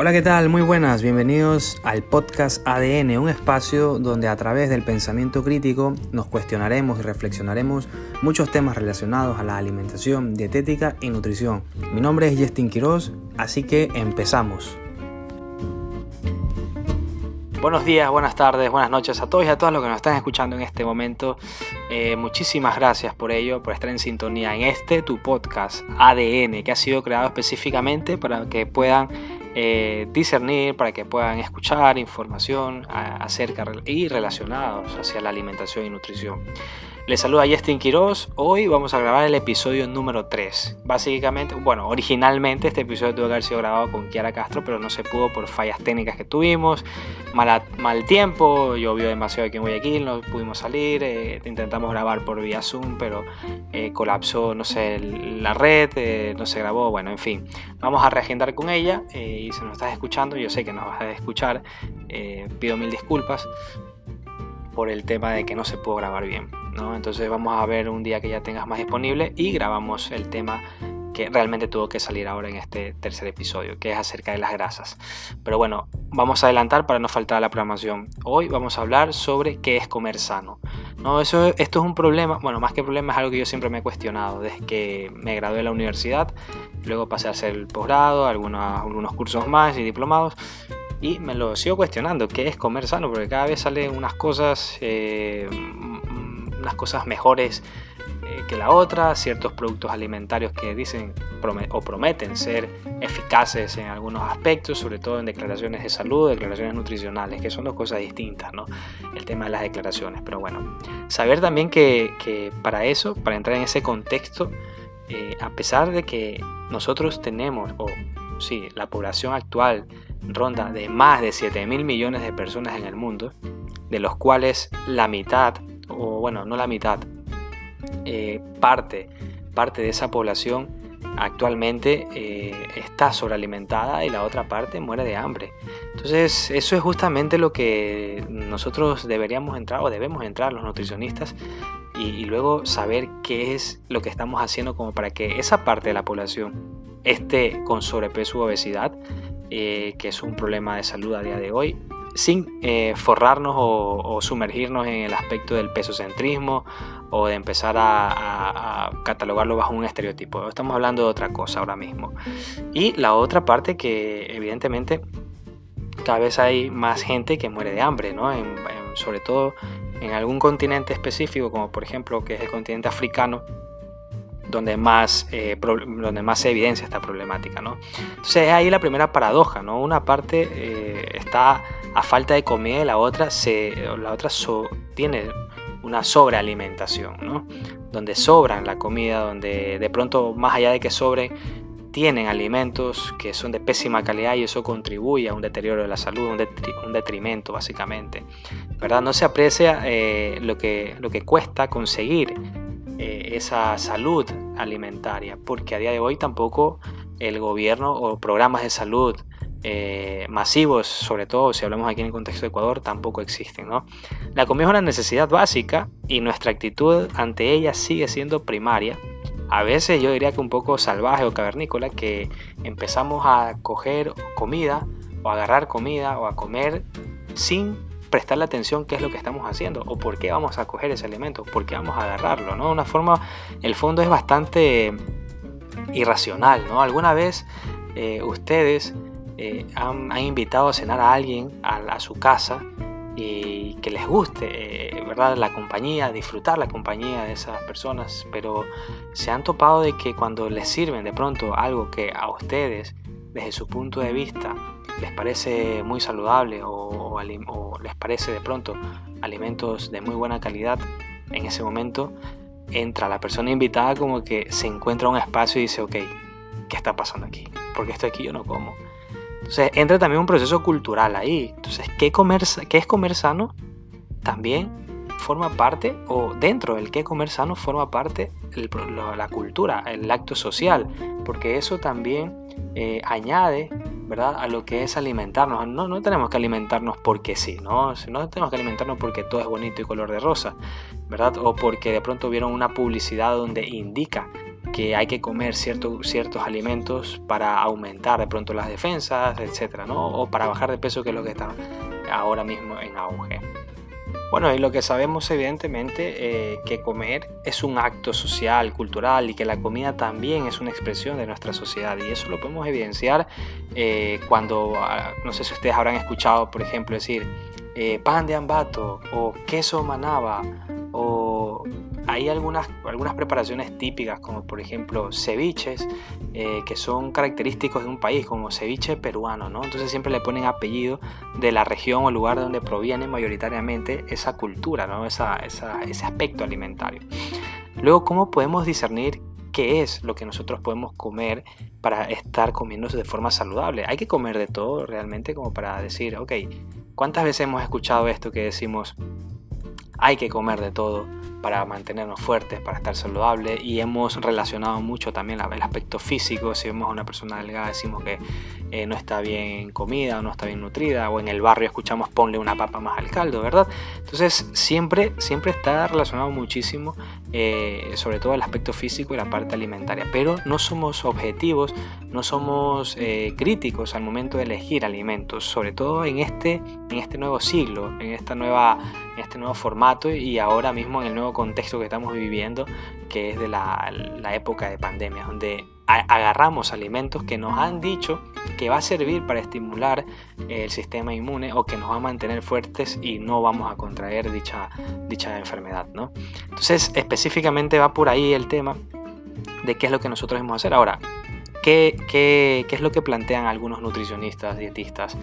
Hola, ¿qué tal? Muy buenas, bienvenidos al podcast ADN, un espacio donde a través del pensamiento crítico nos cuestionaremos y reflexionaremos muchos temas relacionados a la alimentación, dietética y nutrición. Mi nombre es Justin Quiroz, así que empezamos. Buenos días, buenas tardes, buenas noches a todos y a todas los que nos están escuchando en este momento. Eh, muchísimas gracias por ello, por estar en sintonía en este, tu podcast ADN, que ha sido creado específicamente para que puedan eh, discernir, para que puedan escuchar información acerca y relacionados hacia la alimentación y nutrición. Les saluda Justin Quiroz. Hoy vamos a grabar el episodio número 3. Básicamente, bueno, originalmente este episodio tuvo que haber sido grabado con Kiara Castro, pero no se pudo por fallas técnicas que tuvimos, mal, mal tiempo, llovió demasiado aquí en Guayaquil, no pudimos salir, eh, intentamos grabar por vía Zoom, pero eh, colapsó, no sé, la red, eh, no se grabó, bueno, en fin. Vamos a reagendar con ella y si nos estás escuchando, yo sé que nos vas a escuchar, pido mil disculpas por el tema de que no se pudo grabar bien. Entonces vamos a ver un día que ya tengas más disponible y grabamos el tema que realmente tuvo que salir ahora en este tercer episodio, que es acerca de las grasas. Pero bueno, vamos a adelantar para no faltar a la programación. Hoy vamos a hablar sobre qué es comer sano. No, eso, esto es un problema, bueno, más que problema es algo que yo siempre me he cuestionado desde que me gradué de la universidad, luego pasé a hacer el posgrado, algunos, algunos cursos más y diplomados, y me lo sigo cuestionando, ¿qué es comer sano? Porque cada vez salen unas cosas, eh, unas cosas mejores eh, que la otra, ciertos productos alimentarios que dicen o prometen ser eficaces en algunos aspectos, sobre todo en declaraciones de salud, declaraciones nutricionales, que son dos cosas distintas, ¿no? El tema de las declaraciones. Pero bueno, saber también que, para eso, para entrar en ese contexto, eh, a pesar de que nosotros tenemos, o sí, la población actual ronda de más de 7 mil millones de personas en el mundo, de los cuales la mitad, o bueno, no la mitad, eh, parte, parte de esa población actualmente eh, está sobrealimentada y la otra parte muere de hambre. Entonces, eso es justamente lo que nosotros deberíamos entrar o debemos entrar los nutricionistas y, luego saber qué es lo que estamos haciendo como para que esa parte de la población esté con sobrepeso u obesidad eh, que es un problema de salud a día de hoy, sin eh, forrarnos o, sumergirnos en el aspecto del pesocentrismo o de empezar a, catalogarlo bajo un estereotipo. Estamos hablando de otra cosa ahora mismo. Y la otra parte que evidentemente cada vez hay más gente que muere de hambre, ¿no? sobre todo en algún continente específico, como por ejemplo que es el continente africano, donde más, eh, donde más se evidencia esta problemática. ¿no? Entonces ahí la primera paradoja, ¿no? una parte eh, está a falta de comida la otra, se, la otra tiene una sobrealimentación, ¿no? donde sobran la comida, donde de pronto más allá de que sobre tienen alimentos que son de pésima calidad y eso contribuye a un deterioro de la salud, un, detrimento básicamente. ¿verdad? No se aprecia eh, lo, que, lo que cuesta conseguir eh, esa salud alimentaria, porque a día de hoy tampoco el gobierno o programas de salud eh, masivos, sobre todo si hablamos aquí en el contexto de Ecuador, tampoco existen. La comida es una necesidad básica y nuestra actitud ante ella sigue siendo primaria. A veces yo diría que un poco salvaje o cavernícola, que empezamos a coger comida o a agarrar comida o a comer sin prestarle atención qué es lo que estamos haciendo o por qué vamos a coger ese elemento, por qué vamos a agarrarlo, ¿no? Una forma, el fondo es bastante irracional, ¿no? Alguna vez eh, ustedes eh, han, invitado a cenar a alguien a, su casa y que les guste, eh, ¿verdad? La compañía, disfrutar la compañía de esas personas, pero se han topado de que cuando les sirven de pronto algo que a ustedes, desde su punto de vista, les parece muy saludable o, les parece de pronto alimentos de muy buena calidad, en ese momento entra la persona invitada como que se encuentra un espacio y dice, ok, ¿qué está pasando aquí? Porque estoy aquí yo no como. Entonces entra también un proceso cultural ahí. Entonces, ¿qué, comer, qué es comer sano? También forma parte, o dentro del qué comer sano forma parte la cultura, el acto social, porque eso también eh, añade ¿verdad? a lo que es alimentarnos. No, no tenemos que alimentarnos porque sí, ¿no? no tenemos que alimentarnos porque todo es bonito y color de rosa, ¿verdad? O porque de pronto vieron una publicidad donde indica que hay que comer ciertos alimentos para aumentar de pronto las defensas, etcétera, ¿no? O para bajar de peso, que es lo que está ahora mismo en auge. Bueno, y lo que sabemos evidentemente eh, que comer es un acto social, cultural y que la comida también es una expresión de nuestra sociedad y eso lo podemos evidenciar eh, cuando, ah, no sé si ustedes habrán escuchado, por ejemplo, decir eh, pan de ambato o queso manaba o hay algunas, algunas preparaciones típicas como por ejemplo ceviches eh, que son característicos de un país como ceviche peruano, ¿no? Entonces siempre le ponen apellido de la región o lugar de donde proviene mayoritariamente esa cultura, ¿no? ese aspecto alimentario. Luego, ¿cómo podemos discernir qué es lo que nosotros podemos comer para estar comiéndose de forma saludable? Hay que comer de todo realmente como para decir, ok, ¿cuántas veces hemos escuchado esto que decimos, hay que comer de todo? Para mantenernos fuertes, para estar saludables y hemos relacionado mucho también el aspecto físico, si vemos a una persona delgada decimos que eh, no está bien comida o no está bien nutrida o en el barrio escuchamos ponle una papa más al caldo, ¿verdad? Entonces siempre, siempre está relacionado muchísimo eh, sobre todo el aspecto físico y la parte alimentaria, pero no somos objetivos, no somos eh, críticos al momento de elegir alimentos, sobre todo en este, en este nuevo siglo, en, esta nueva, en este nuevo formato y ahora mismo en el nuevo contexto que estamos viviendo, que es de la, época de pandemia, donde agarramos alimentos que nos han dicho que va a servir para estimular el sistema inmune o que nos va a mantener fuertes y no vamos a contraer dicha, dicha enfermedad. ¿no? Entonces, específicamente va por ahí el tema de qué es lo que nosotros debemos hacer. Ahora, ¿Qué, qué, qué es lo que plantean algunos nutricionistas, dietistas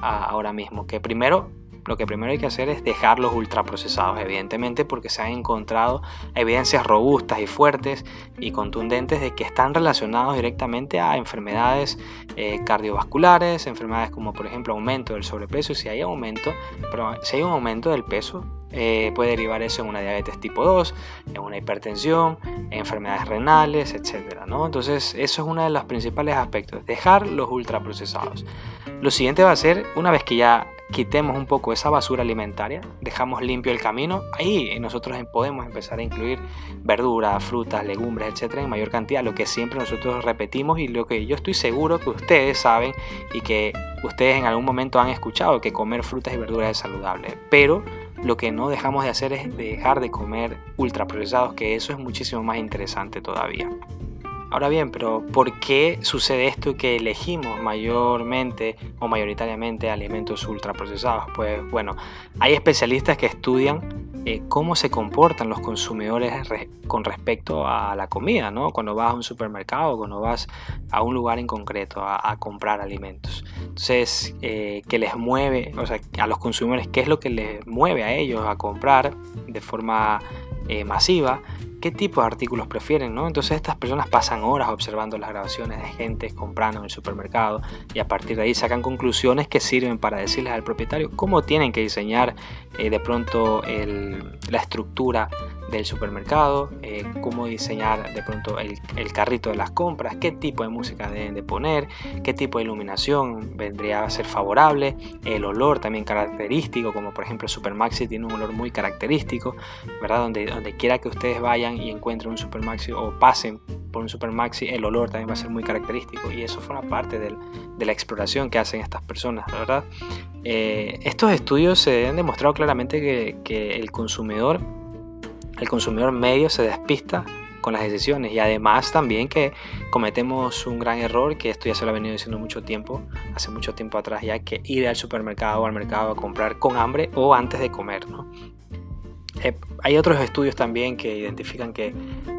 ahora mismo? Que primero lo que primero hay que hacer es dejar los ultraprocesados, evidentemente, porque se han encontrado evidencias robustas y fuertes y contundentes de que están relacionados directamente a enfermedades eh, cardiovasculares, enfermedades como por ejemplo aumento del sobrepeso. Si hay aumento, pero si hay un aumento del peso, eh, puede derivar eso en una diabetes tipo 2, en una hipertensión, en enfermedades renales, etc. ¿no? Entonces, eso es uno de los principales aspectos, dejar los ultraprocesados. Lo siguiente va a ser, una vez que ya quitemos un poco esa basura alimentaria, dejamos limpio el camino, ahí nosotros podemos empezar a incluir verduras, frutas, legumbres, etcétera, en mayor cantidad, lo que siempre nosotros repetimos y lo que yo estoy seguro que ustedes saben y que ustedes en algún momento han escuchado que comer frutas y verduras es saludable, pero lo que no dejamos de hacer es dejar de comer ultraprocesados, que eso es muchísimo más interesante todavía. Ahora bien, pero ¿por qué sucede esto que elegimos mayormente o mayoritariamente alimentos ultraprocesados? Pues bueno, hay especialistas que estudian eh, cómo se comportan los consumidores con respecto a la comida, ¿no? Cuando vas a un supermercado, cuando vas a un lugar en concreto a, comprar alimentos. Entonces, eh, ¿qué les mueve, o sea, a los consumidores, qué es lo que les mueve a ellos a comprar de forma eh, masiva? Qué tipo de artículos prefieren, ¿no? Entonces estas personas pasan horas observando las grabaciones de gente comprando en el supermercado y a partir de ahí sacan conclusiones que sirven para decirles al propietario cómo tienen que diseñar eh, de pronto la estructura del supermercado, eh, cómo diseñar de pronto el, carrito de las compras, qué tipo de música deben de poner, qué tipo de iluminación vendría a ser favorable, el olor también característico, como por ejemplo Supermaxi tiene un olor muy característico, ¿verdad? Donde, donde quiera que ustedes vayan y encuentren un Supermaxi o pasen por un Supermaxi, el olor también va a ser muy característico y eso forma parte de la exploración que hacen estas personas, ¿verdad? Eh, estos estudios se han demostrado claramente que, que el consumidor el consumidor medio se despista con las decisiones y además también que cometemos un gran error, que esto ya se lo ha venido diciendo mucho tiempo, hace mucho tiempo atrás ya, que ir al supermercado o al mercado a comprar con hambre o antes de comer. ¿no? Eh, hay otros estudios también que identifican que,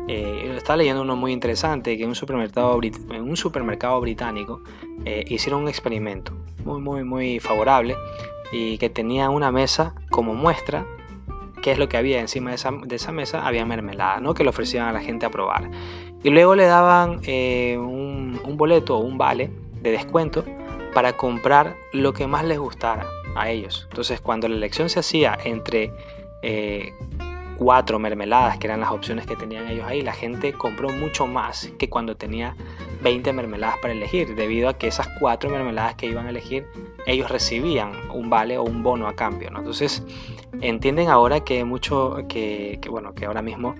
eh, está leyendo uno muy interesante, que en un supermercado, en un supermercado británico eh, hicieron un experimento muy, muy, muy favorable y que tenía una mesa como muestra qué es lo que había encima de esa, mesa, había mermelada, ¿no? que le ofrecían a la gente a probar. Y luego le daban eh, un, boleto o un vale de descuento para comprar lo que más les gustara a ellos. Entonces cuando la elección se hacía entre eh, cuatro mermeladas, que eran las opciones que tenían ellos ahí, la gente compró mucho más que cuando tenía 20 mermeladas para elegir, debido a que esas cuatro mermeladas que iban a elegir, ellos recibían un vale o un bono a cambio. Entonces, entienden ahora que mucho, que, bueno, que ahora mismo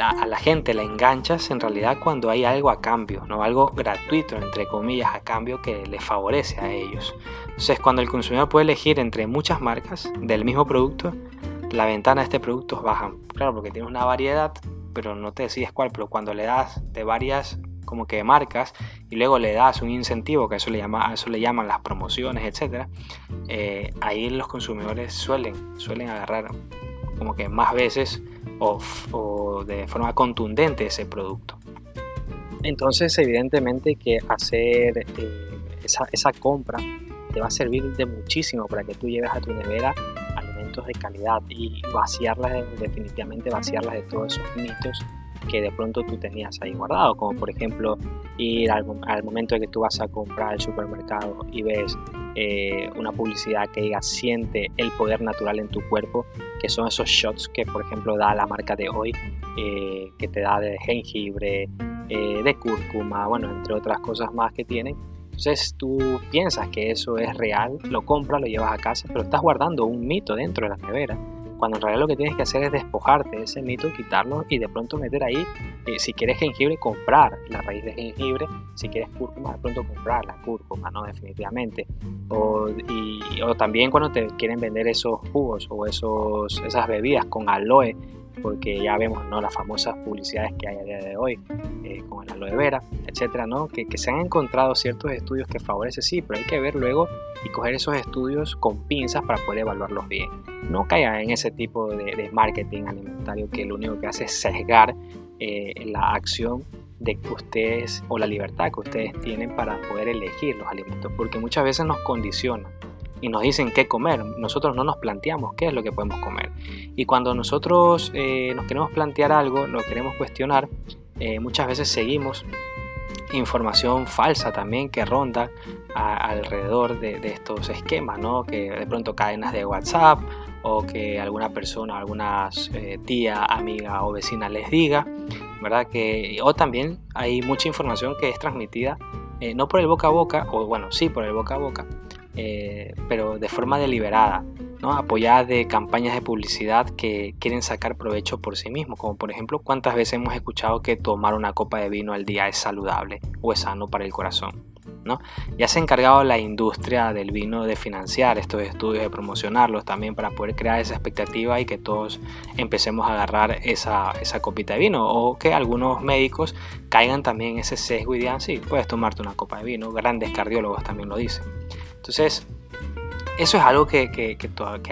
a la gente la enganchas en realidad cuando hay algo a cambio, no algo gratuito, entre comillas, a cambio que les favorece a ellos. Entonces, cuando el consumidor puede elegir entre muchas marcas del mismo producto, la ventana de este producto baja. Claro, porque tienes una variedad, pero no te decides cuál, pero cuando le das de varias como que marcas y luego le das un incentivo, que eso le, llama, eso le llaman las promociones, etc., eh, ahí los consumidores suelen, suelen agarrar como que más veces o, de forma contundente ese producto. Entonces, evidentemente que hacer eh, esa, esa compra te va a servir de muchísimo para que tú lleves a tu nevera de calidad y vaciarlas, definitivamente vaciarlas de todos esos mitos que de pronto tú tenías ahí guardado, como por ejemplo ir al, momento de que tú vas a comprar al supermercado y ves eh, una publicidad que diga siente el poder natural en tu cuerpo, que son esos shots que por ejemplo da la marca de hoy, eh, que te da de jengibre, eh, de cúrcuma, bueno, entre otras cosas más que tienen. Entonces tú piensas que eso es real, lo compras, lo llevas a casa, pero estás guardando un mito dentro de la nevera cuando en realidad lo que tienes que hacer es despojarte de ese mito, quitarlo y de pronto meter ahí, eh, si quieres jengibre, comprar la raíz de jengibre, si quieres cúrcuma, de pronto comprar la cúrcuma, ¿no? Definitivamente. O, y, o también cuando te quieren vender esos jugos o esos, esas bebidas con aloe, porque ya vemos ¿no? las famosas publicidades que hay a día de hoy eh, con el aloe vera, etcétera, ¿no? que, que, se han encontrado ciertos estudios que favorecen, sí, pero hay que ver luego y coger esos estudios con pinzas para poder evaluarlos bien. No caigan en ese tipo de, marketing alimentario que lo único que hace es sesgar eh, la acción de ustedes o la libertad que ustedes tienen para poder elegir los alimentos, porque muchas veces nos condicionan y nos dicen qué comer. Nosotros no nos planteamos qué es lo que podemos comer. Y cuando nosotros eh, nos queremos plantear algo, lo queremos cuestionar, eh, muchas veces seguimos información falsa también que ronda alrededor de, estos esquemas, ¿no? que de pronto cadenas de WhatsApp o que alguna persona, alguna eh, tía, amiga o vecina les diga, ¿verdad? Que, o también hay mucha información que es transmitida no por el boca a boca, o bueno, sí por el boca a boca, eh, pero de forma deliberada, ¿no? apoyada de campañas de publicidad que quieren sacar provecho por sí mismos, como por ejemplo cuántas veces hemos escuchado que tomar una copa de vino al día es saludable o es sano para el corazón. ¿no? Ya se ha encargado la industria del vino de financiar estos estudios, de promocionarlos también para poder crear esa expectativa y que todos empecemos a agarrar esa, esa copita de vino o que algunos médicos caigan también en ese sesgo y digan, sí, puedes tomarte una copa de vino, grandes cardiólogos también lo dicen. Entonces, eso es algo que, que,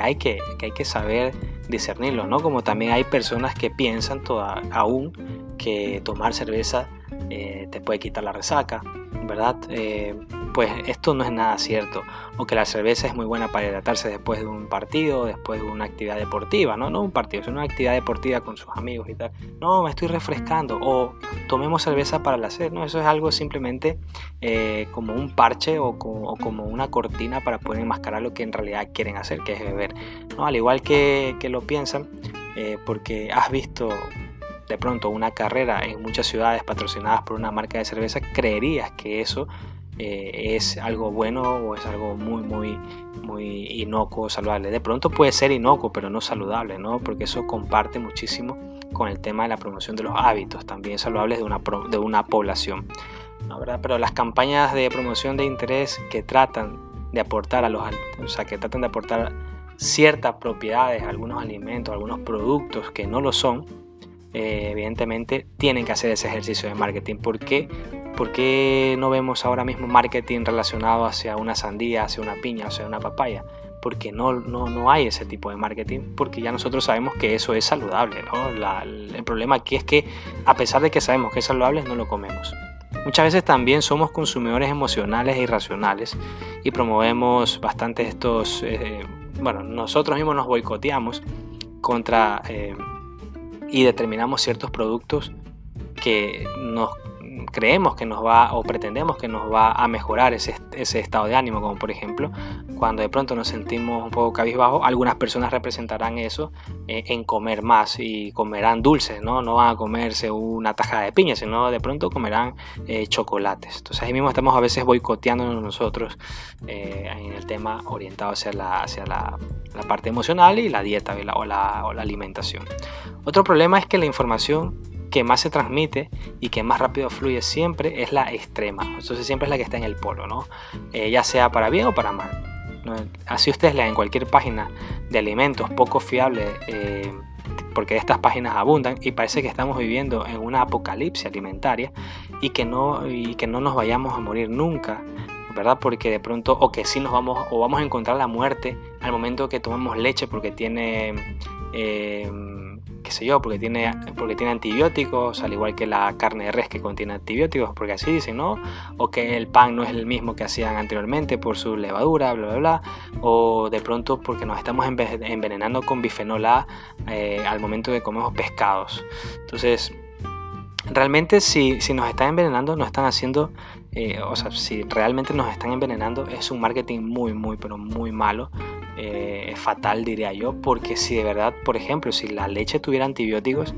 hay, que, hay que saber discernirlo, ¿no? Como también hay personas que piensan toda, aún que tomar cerveza eh, te puede quitar la resaca, ¿verdad? Eh, pues esto no es nada cierto. O que la cerveza es muy buena para hidratarse después de un partido, después de una actividad deportiva, ¿no? No un partido, sino una actividad deportiva con sus amigos y tal. No, me estoy refrescando. O tomemos cerveza para el hacer, ¿no? Eso es algo simplemente eh, como un parche o como, una cortina para poder enmascarar lo que en realidad quieren hacer, que es beber. ¿no? Al igual que, lo piensan, porque has visto de pronto una carrera en muchas ciudades patrocinadas por una marca de cerveza, creerías que eso eh, es algo bueno o es algo muy, muy, muy inocuo, saludable. De pronto puede ser inocuo, pero no saludable, ¿no? Porque eso comparte muchísimo con el tema de la promoción de los hábitos también saludables de una, de una población. ¿no? ¿verdad? Pero las campañas de promoción de interés que tratan de aportar a los, o sea, que tratan de aportar ciertas propiedades algunos alimentos, algunos productos que no lo son, eh, evidentemente tienen que hacer ese ejercicio de marketing. ¿Por qué? ¿Por qué no vemos ahora mismo marketing relacionado hacia una sandía, hacia una piña, hacia una papaya? Porque no, no, no hay ese tipo de marketing, porque ya nosotros sabemos que eso es saludable. el problema aquí es que a pesar de que sabemos que es saludable, no lo comemos. Muchas veces también somos consumidores emocionales e irracionales y promovemos bastante estos, eh, bueno, nosotros mismos nos boicoteamos contra... Eh, y determinamos ciertos productos que nos creemos que nos va o pretendemos que nos va a mejorar ese, ese estado de ánimo, como por ejemplo cuando de pronto nos sentimos un poco cabizbajo, algunas personas representarán eso eh, en comer más y comerán dulces, ¿no? No van a comerse una tajada de piña, sino de pronto comerán eh, chocolates. Entonces ahí mismo estamos a veces boicoteándonos nosotros eh, en el tema orientado hacia la, hacia la, la parte emocional y la dieta o la, o la alimentación. Otro problema es que la información que más se transmite y que más rápido fluye siempre es la extrema. Entonces siempre es la que está en el polo, ¿no? ya sea para bien o para mal. Así ustedes lean en cualquier página de alimentos poco fiable, eh, porque estas páginas abundan y parece que estamos viviendo en una apocalipsis alimentaria y que no, y que no nos vayamos a morir nunca, ¿verdad? Porque de pronto, o que sí nos vamos, o vamos a encontrar la muerte al momento que tomamos leche porque tiene... Eh, qué sé yo, porque tiene, porque tiene antibióticos, al igual que la carne de res que contiene antibióticos, porque así dicen, ¿no? O que el pan no es el mismo que hacían anteriormente por su levadura, bla, bla, bla. O de pronto porque nos estamos envenenando con bifenol A eh, al momento de comemos pescados. Entonces, realmente si, si nos están envenenando, nos están haciendo eh, o sea, si realmente nos están envenenando, es un marketing muy, muy, pero muy malo eh, fatal, diría yo, porque si de verdad, por ejemplo, si la leche tuviera antibióticos,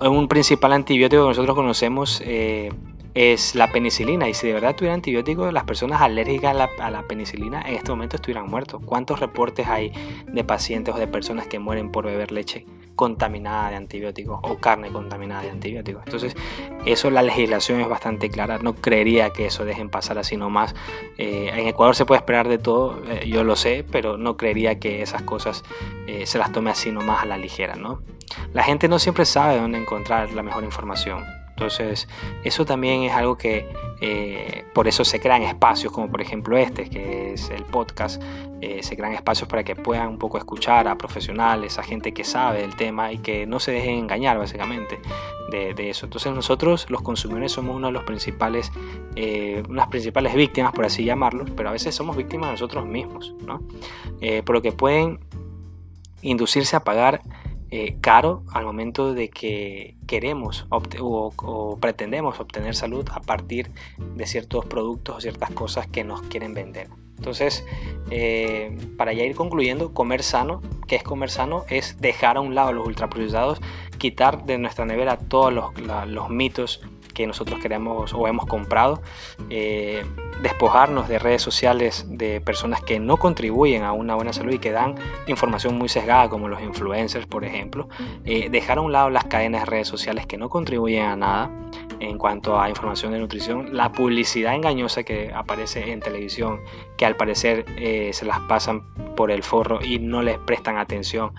un principal antibiótico que nosotros conocemos eh, es la penicilina, y si de verdad tuviera antibióticos, las personas alérgicas a la, a la, penicilina en este momento estuvieran muertos. ¿Cuántos reportes hay de pacientes o de personas que mueren por beber leche contaminada de antibióticos o carne contaminada de antibióticos. Entonces, eso la legislación es bastante clara. No creería que eso dejen pasar así nomás. Eh, en Ecuador se puede esperar de todo, eh, yo lo sé, pero no creería que esas cosas eh, se las tome así nomás a la ligera, ¿no? La gente no siempre sabe dónde encontrar la mejor información. Entonces, eso también es algo que eh, por eso se crean espacios como por ejemplo este, que es el podcast. Eh, se crean espacios para que puedan un poco escuchar a profesionales, a gente que sabe del tema y que no se dejen engañar básicamente de, eso. Entonces nosotros los consumidores somos uno de los principales, eh, unas principales víctimas, por así llamarlo, pero a veces somos víctimas de nosotros mismos, ¿no? por lo que pueden inducirse a pagar eh, caro al momento de que queremos o, pretendemos obtener salud a partir de ciertos productos o ciertas cosas que nos quieren vender. Entonces, eh, para ya ir concluyendo, comer sano, ¿qué es comer sano? Es dejar a un lado los ultraprocesados, quitar de nuestra nevera todos los mitos que nosotros queremos o hemos comprado, eh, despojarnos de redes sociales de personas que no contribuyen a una buena salud y que dan información muy sesgada, como los influencers, por ejemplo, eh, dejar a un lado las cadenas de redes sociales que no contribuyen a nada en cuanto a información de nutrición, la publicidad engañosa que aparece en televisión, que al parecer eh, se las pasan por el forro y no les prestan atención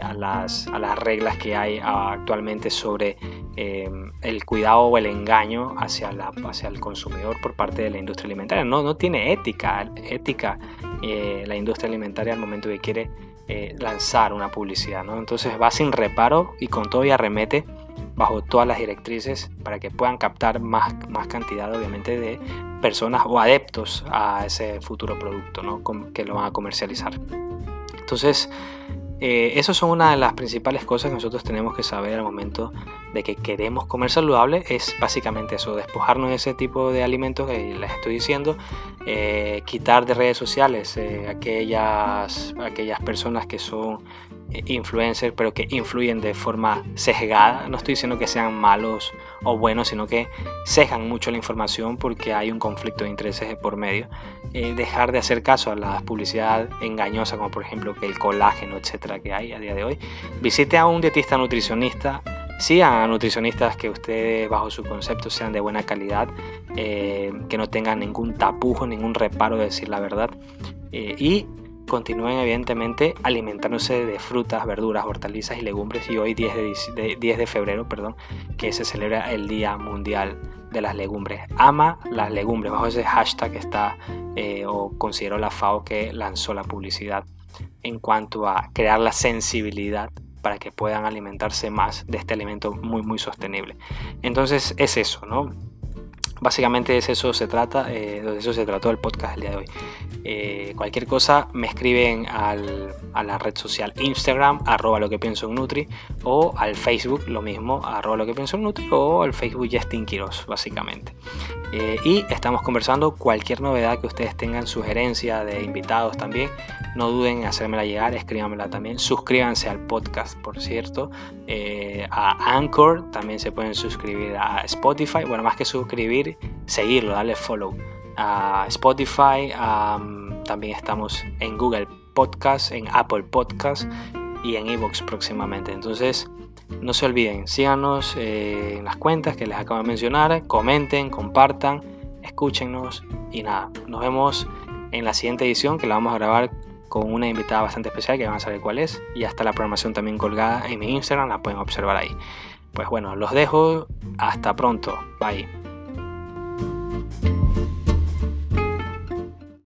a, las, a, las, reglas que hay actualmente sobre el cuidado o el engaño hacia, la, hacia el consumidor por parte de la industria alimentaria. No, no tiene ética, ética eh, la industria alimentaria al momento que quiere eh, lanzar una publicidad. ¿no? Entonces va sin reparo y con todo y arremete bajo todas las directrices para que puedan captar más, más cantidad obviamente de personas o adeptos a ese futuro producto ¿no? que lo van a comercializar. Entonces, eh, esas son una de las principales cosas que nosotros tenemos que saber al momento de que queremos comer saludable. Es básicamente eso, despojarnos de ese tipo de alimentos que les estoy diciendo, eh, quitar de redes sociales eh, aquellas, aquellas personas que son influencers, pero que influyen de forma sesgada. No estoy diciendo que sean malos o buenos, sino que cejan mucho la información porque hay un conflicto de intereses por medio. Eh, dejar de hacer caso a la publicidad engañosa, como por ejemplo que el colágeno, etcétera, que hay a día de hoy. Visite a un dietista nutricionista. Sigan a nutricionistas que ustedes, bajo su concepto, sean de buena calidad, eh, que no tengan ningún tapujo, ningún reparo de decir la verdad. Eh, y continúen evidentemente alimentándose de frutas, verduras, hortalizas y legumbres y hoy 10 de, 10 de febrero, perdón, que se celebra el Día Mundial de las Legumbres. Ama las legumbres, bajo ese hashtag está eh, o considero la FAO que lanzó la publicidad en cuanto a crear la sensibilidad para que puedan alimentarse más de este alimento muy muy sostenible. Entonces es eso, ¿no? Básicamente es eso se trata, de eso se trató el podcast el día de hoy. cualquier cosa me escriben al, a la red social Instagram, arroba lo que pienso en Nutri, o al Facebook, lo mismo, arroba lo que pienso en Nutri, o al Facebook Justin Quiros, básicamente. Eh, y estamos conversando cualquier novedad que ustedes tengan, sugerencia de invitados también, no duden en hacérmela llegar, escríbanmela también, suscríbanse al podcast, por cierto, eh, Anchor, también se pueden suscribir a Spotify, bueno, más que suscribir, seguirlo, darle follow a Spotify, también estamos en Google Podcast, en Apple Podcast y en Evox próximamente, entonces no se olviden, síganos eh, en las cuentas que les acabo de mencionar, comenten, compartan, escúchenos y nada, nos vemos en la siguiente edición que la vamos a grabar con una invitada bastante especial que van a saber cuál es y hasta la programación también colgada en mi Instagram, la pueden observar ahí. Pues bueno, los dejo, hasta pronto, bye.